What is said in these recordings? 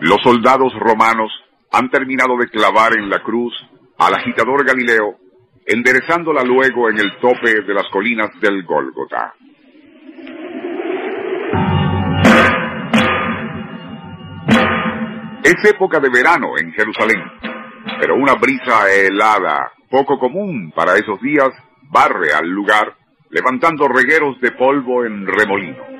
Los soldados romanos han terminado de clavar en la cruz al agitador Galileo, enderezándola luego en el tope de las colinas del Gólgota. Es época de verano en Jerusalén, pero una brisa helada, poco común para esos días, barre al lugar, levantando regueros de polvo en remolino.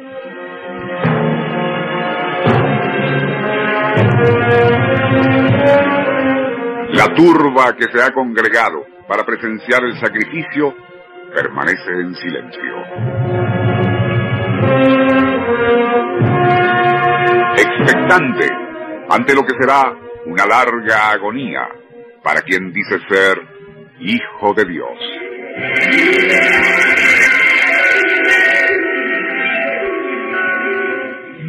La turba que se ha congregado para presenciar el sacrificio permanece en silencio. Expectante ante lo que será una larga agonía para quien dice ser hijo de Dios.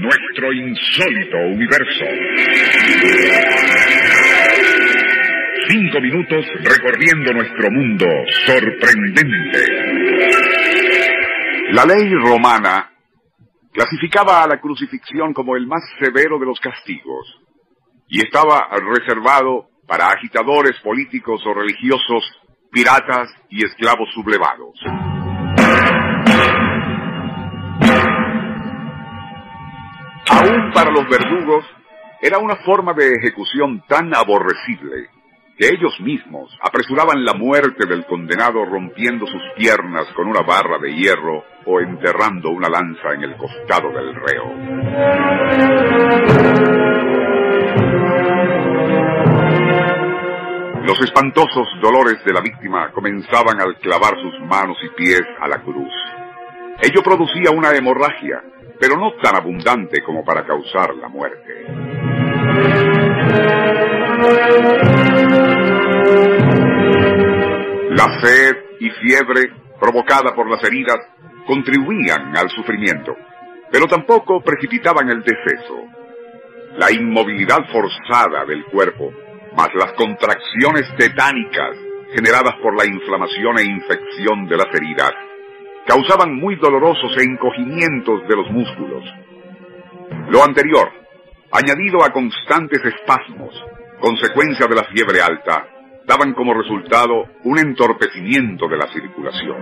Nuestro insólito universo. Cinco minutos recorriendo nuestro mundo sorprendente. La ley romana clasificaba a la crucifixión como el más severo de los castigos y estaba reservado para agitadores políticos o religiosos, piratas y esclavos sublevados. Para los verdugos era una forma de ejecución tan aborrecible que ellos mismos apresuraban la muerte del condenado rompiendo sus piernas con una barra de hierro o enterrando una lanza en el costado del reo. Los espantosos dolores de la víctima comenzaban al clavar sus manos y pies a la cruz. Ello producía una hemorragia, pero no tan abundante como para causar la muerte. La sed y fiebre provocada por las heridas contribuían al sufrimiento, pero tampoco precipitaban el deceso. La inmovilidad forzada del cuerpo, más las contracciones tetánicas generadas por la inflamación e infección de las heridas, causaban muy dolorosos encogimientos de los músculos. Lo anterior, añadido a constantes espasmos, consecuencia de la fiebre alta, daban como resultado un entorpecimiento de la circulación.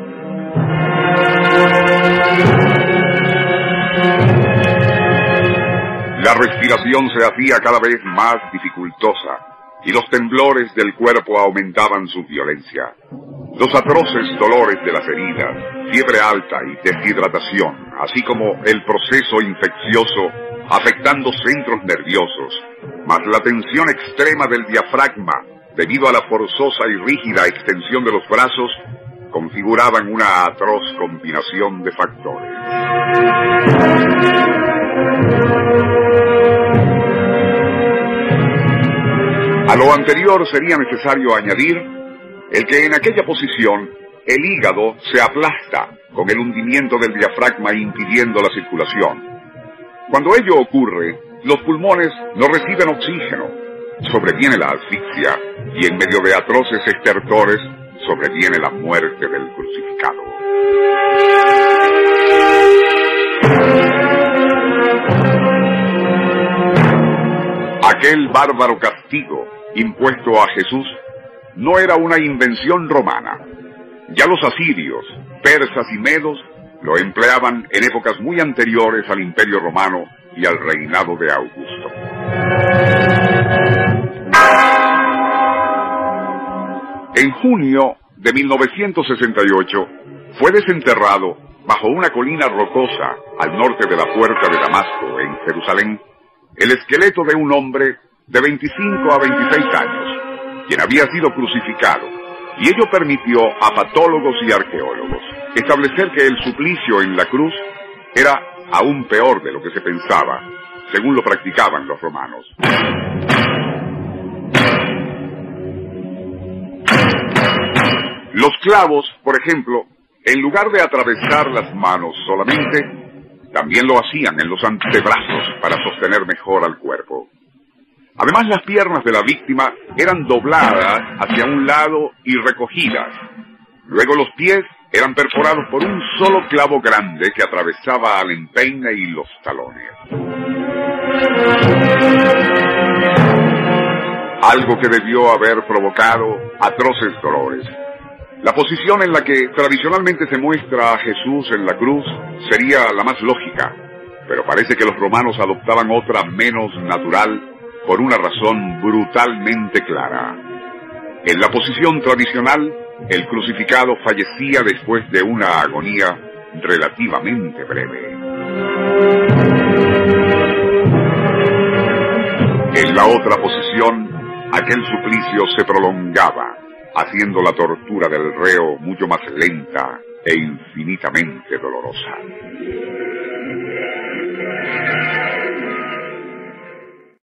La respiración se hacía cada vez más dificultosa y los temblores del cuerpo aumentaban su violencia. Los atroces dolores de las heridas, fiebre alta y deshidratación, así como el proceso infeccioso afectando centros nerviosos, más la tensión extrema del diafragma debido a la forzosa y rígida extensión de los brazos, configuraban una atroz combinación de factores. A lo anterior sería necesario añadir el que en aquella posición el hígado se aplasta con el hundimiento del diafragma impidiendo la circulación. Cuando ello ocurre, los pulmones no reciben oxígeno, sobreviene la asfixia y en medio de atroces estertores sobreviene la muerte del crucificado. Aquel bárbaro castigo impuesto a Jesús no era una invención romana. Ya los asirios, persas y medos lo empleaban en épocas muy anteriores al Imperio Romano y al reinado de Augusto. En junio de 1968 fue desenterrado bajo una colina rocosa al norte de la puerta de Damasco, en Jerusalén, el esqueleto de un hombre de 25 a 26 años, quien había sido crucificado, y ello permitió a patólogos y arqueólogos establecer que el suplicio en la cruz era aún peor de lo que se pensaba, según lo practicaban los romanos. Los clavos, por ejemplo, en lugar de atravesar las manos solamente, también lo hacían en los antebrazos para sostener mejor al cuerpo. Además, las piernas de la víctima eran dobladas hacia un lado y recogidas. Luego los pies eran perforados por un solo clavo grande que atravesaba al empeine y los talones. Algo que debió haber provocado atroces dolores. La posición en la que tradicionalmente se muestra a Jesús en la cruz sería la más lógica, pero parece que los romanos adoptaban otra menos natural por una razón brutalmente clara. En la posición tradicional, el crucificado fallecía después de una agonía relativamente breve. En la otra posición, aquel suplicio se prolongaba, haciendo la tortura del reo mucho más lenta e infinitamente dolorosa.